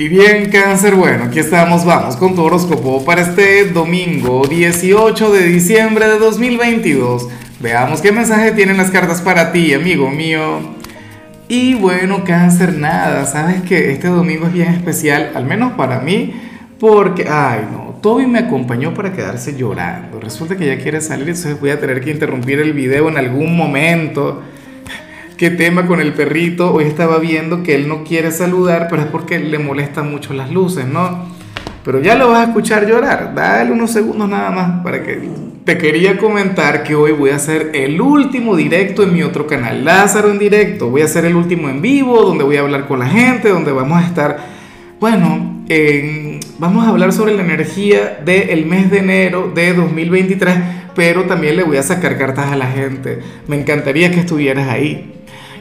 Y bien, cáncer, bueno, aquí estamos, vamos con tu horóscopo para este domingo 18 de diciembre de 2022. Veamos qué mensaje tienen las cartas para ti, amigo mío. Y bueno, cáncer, nada, sabes que este domingo es bien especial, al menos para mí, porque, ay no, Toby me acompañó para quedarse llorando. Resulta que ya quiere salir, entonces voy a tener que interrumpir el video en algún momento qué tema con el perrito. Hoy estaba viendo que él no quiere saludar, pero es porque le molestan mucho las luces, ¿no? Pero ya lo vas a escuchar llorar. Dale unos segundos nada más para que te quería comentar que hoy voy a hacer el último directo en mi otro canal, Lázaro en directo. Voy a hacer el último en vivo, donde voy a hablar con la gente, donde vamos a estar, bueno, vamos a hablar sobre la energía del mes de enero de 2023, pero también le voy a sacar cartas a la gente. Me encantaría que estuvieras ahí.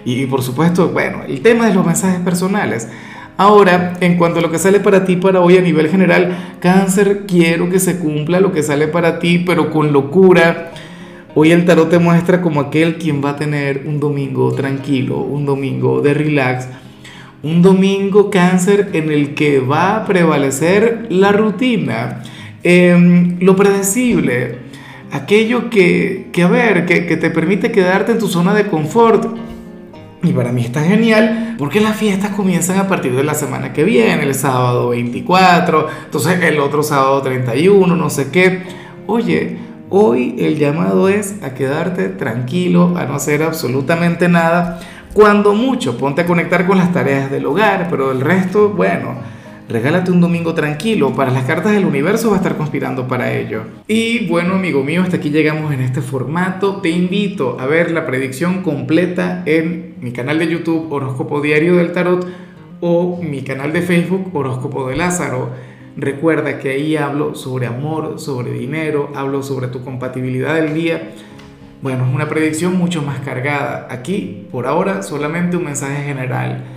Y, por supuesto, bueno, el tema de los mensajes personales. Ahora, en cuanto a lo que sale para ti para hoy a nivel general, cáncer, quiero que se cumpla lo que sale para ti, pero con locura. Hoy el tarot te muestra como aquel quien va a tener un domingo tranquilo, un domingo de relax, un domingo cáncer en el que va a prevalecer la rutina, em, lo predecible, aquello que, que a ver, que, que te permite quedarte en tu zona de confort y para mí está genial porque las fiestas comienzan a partir de la semana que viene, el sábado 24, entonces el otro sábado 31, no sé qué. Oye, hoy el llamado es a quedarte tranquilo, a no hacer absolutamente nada. Cuando mucho, ponte a conectar con las tareas del hogar, pero el resto, bueno, Regálate un domingo tranquilo, para las cartas del universo va a estar conspirando para ello. Y bueno, amigo mío, hasta aquí llegamos en este formato. Te invito a ver la predicción completa en mi canal de YouTube Horóscopo Diario del Tarot o mi canal de Facebook Horóscopo de Lázaro. Recuerda que ahí hablo sobre amor, sobre dinero, hablo sobre tu compatibilidad del día. Bueno, es una predicción mucho más cargada. Aquí, por ahora, solamente un mensaje general